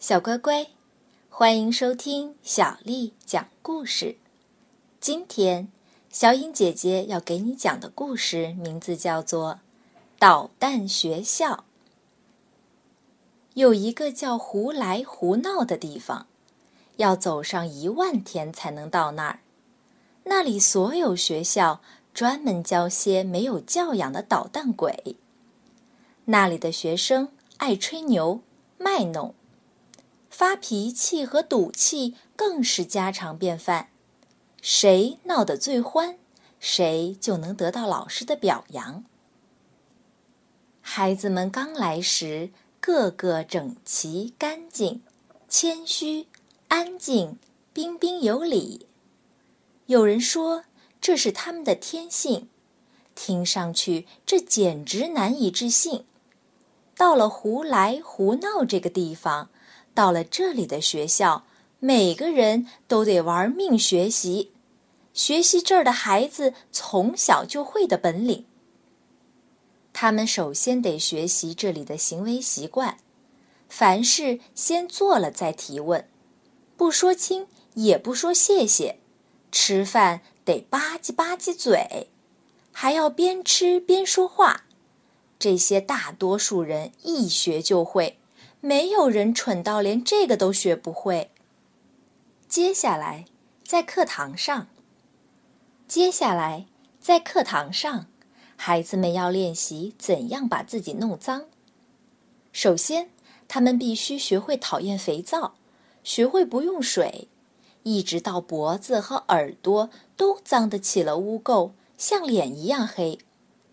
小乖乖，欢迎收听小丽讲故事。今天，小颖姐姐要给你讲的故事名字叫做《捣蛋学校》。有一个叫胡来胡闹的地方，要走上一万天才能到那儿。那里所有学校专门教些没有教养的捣蛋鬼。那里的学生爱吹牛卖弄。发脾气和赌气更是家常便饭，谁闹得最欢，谁就能得到老师的表扬。孩子们刚来时，个个整齐干净、谦虚、安静、彬彬有礼。有人说这是他们的天性，听上去这简直难以置信。到了胡来胡闹这个地方。到了这里的学校，每个人都得玩命学习，学习这儿的孩子从小就会的本领。他们首先得学习这里的行为习惯，凡事先做了再提问，不说清也不说谢谢，吃饭得吧唧吧唧嘴，还要边吃边说话。这些大多数人一学就会。没有人蠢到连这个都学不会。接下来，在课堂上，接下来在课堂上，孩子们要练习怎样把自己弄脏。首先，他们必须学会讨厌肥皂，学会不用水，一直到脖子和耳朵都脏得起了污垢，像脸一样黑。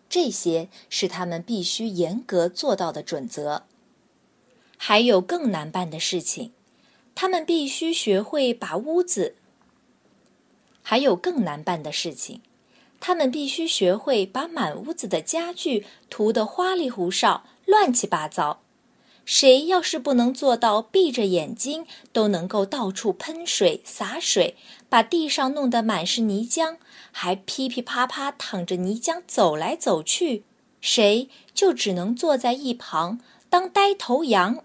这些是他们必须严格做到的准则。还有更难办的事情，他们必须学会把屋子。还有更难办的事情，他们必须学会把满屋子的家具涂得花里胡哨、乱七八糟。谁要是不能做到闭着眼睛都能够到处喷水、洒水，把地上弄得满是泥浆，还噼噼啪啪淌着泥浆走来走去，谁就只能坐在一旁当呆头羊。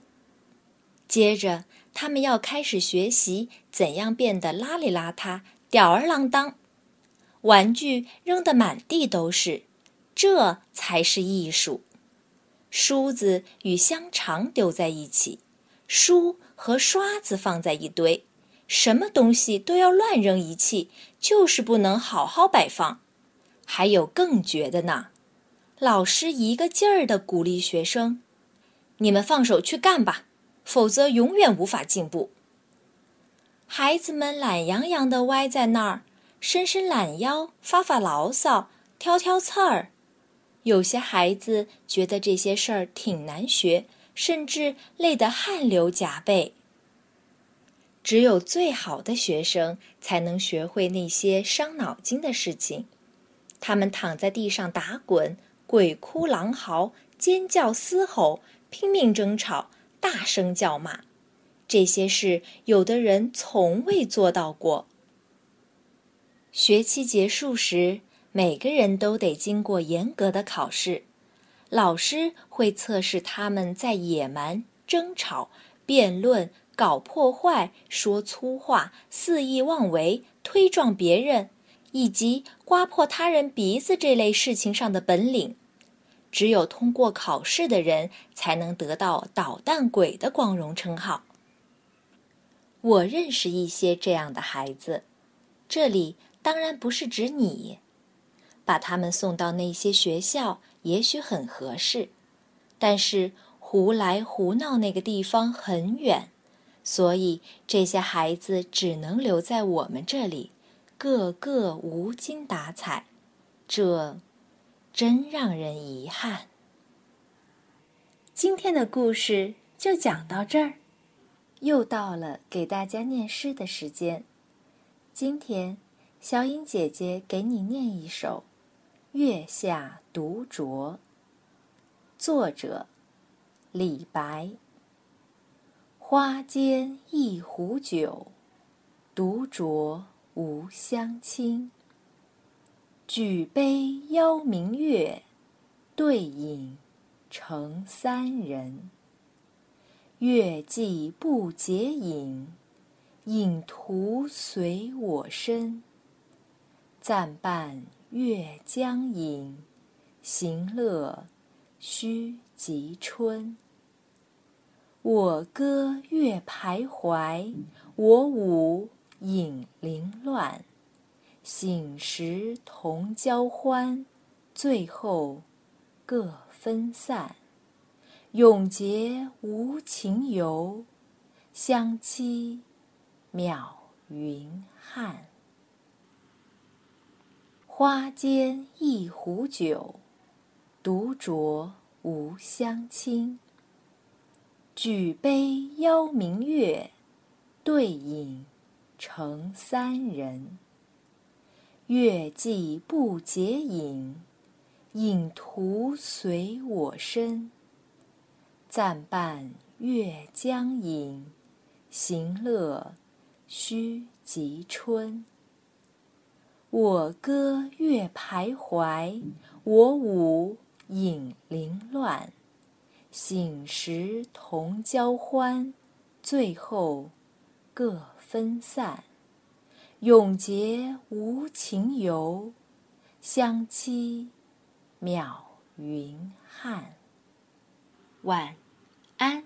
接着，他们要开始学习怎样变得邋里邋遢、吊儿郎当，玩具扔得满地都是，这才是艺术。梳子与香肠丢在一起，书和刷子放在一堆，什么东西都要乱扔一气，就是不能好好摆放。还有更绝的呢，老师一个劲儿地鼓励学生：“你们放手去干吧。”否则，永远无法进步。孩子们懒洋洋地歪在那儿，伸伸懒腰，发发牢骚，挑挑刺儿。有些孩子觉得这些事儿挺难学，甚至累得汗流浃背。只有最好的学生才能学会那些伤脑筋的事情。他们躺在地上打滚，鬼哭狼嚎，尖叫嘶吼，拼命争吵。大声叫骂，这些事有的人从未做到过。学期结束时，每个人都得经过严格的考试，老师会测试他们在野蛮、争吵、辩论、搞破坏、说粗话、肆意妄为、推撞别人，以及刮破他人鼻子这类事情上的本领。只有通过考试的人，才能得到“捣蛋鬼”的光荣称号。我认识一些这样的孩子，这里当然不是指你。把他们送到那些学校也许很合适，但是胡来胡闹那个地方很远，所以这些孩子只能留在我们这里，个个无精打采。这。真让人遗憾。今天的故事就讲到这儿，又到了给大家念诗的时间。今天，小颖姐姐给你念一首《月下独酌》，作者李白。花间一壶酒，独酌无相亲。举杯邀明月，对影成三人。月既不解饮，影徒随我身。暂伴月将影，行乐须及春。我歌月徘徊，我舞影零乱。醒时同交欢，醉后各分散。永结无情游，相期邈云汉。花间一壶酒，独酌无相亲。举杯邀明月，对影成三人。月既不解饮，影徒随我身。暂伴月将影，行乐须及春。我歌月徘徊，我舞影零乱。醒时同交欢，醉后各分散。永结无情游，相期邈云汉。晚安。